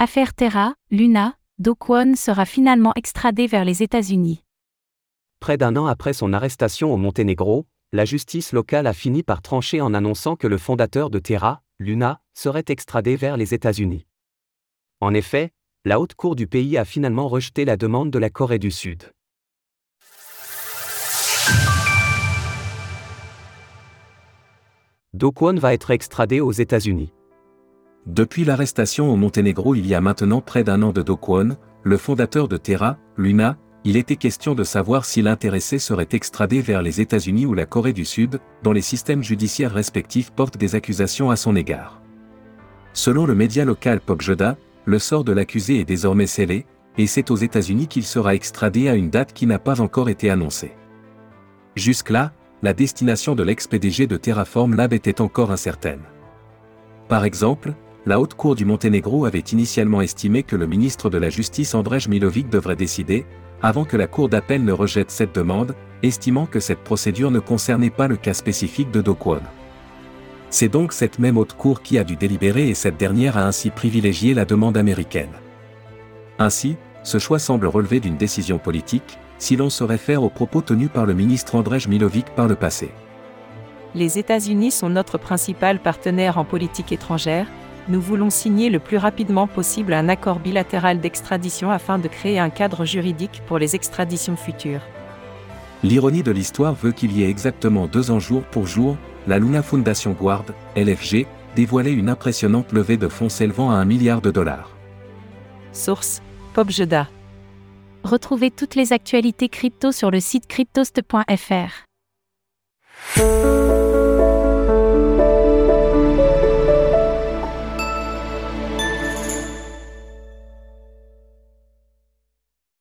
Affaire Terra, Luna, Do Kwon sera finalement extradé vers les États-Unis. Près d'un an après son arrestation au Monténégro, la justice locale a fini par trancher en annonçant que le fondateur de Terra, Luna, serait extradé vers les États-Unis. En effet, la haute cour du pays a finalement rejeté la demande de la Corée du Sud. Do Kwon va être extradé aux États-Unis. Depuis l'arrestation au Monténégro il y a maintenant près d'un an de Do Kwon, le fondateur de Terra, Luna, il était question de savoir si l'intéressé serait extradé vers les États-Unis ou la Corée du Sud, dont les systèmes judiciaires respectifs portent des accusations à son égard. Selon le média local Pokjoda, le sort de l'accusé est désormais scellé, et c'est aux États-Unis qu'il sera extradé à une date qui n'a pas encore été annoncée. Jusque-là, la destination de l'ex-PDG de Terraform Lab était encore incertaine. Par exemple, la Haute Cour du Monténégro avait initialement estimé que le ministre de la Justice Andrej Milovic devrait décider, avant que la Cour d'appel ne rejette cette demande, estimant que cette procédure ne concernait pas le cas spécifique de Do Kwon. C'est donc cette même haute cour qui a dû délibérer et cette dernière a ainsi privilégié la demande américaine. Ainsi, ce choix semble relever d'une décision politique, si l'on se réfère aux propos tenus par le ministre Andrej Milovic par le passé. Les États-Unis sont notre principal partenaire en politique étrangère, nous voulons signer le plus rapidement possible un accord bilatéral d'extradition afin de créer un cadre juridique pour les extraditions futures. L'ironie de l'histoire veut qu'il y ait exactement deux ans jour pour jour, la Luna Foundation Guard, LFG, dévoilait une impressionnante levée de fonds s'élevant à un milliard de dollars. Source PopJeda. Retrouvez toutes les actualités crypto sur le site cryptost.fr.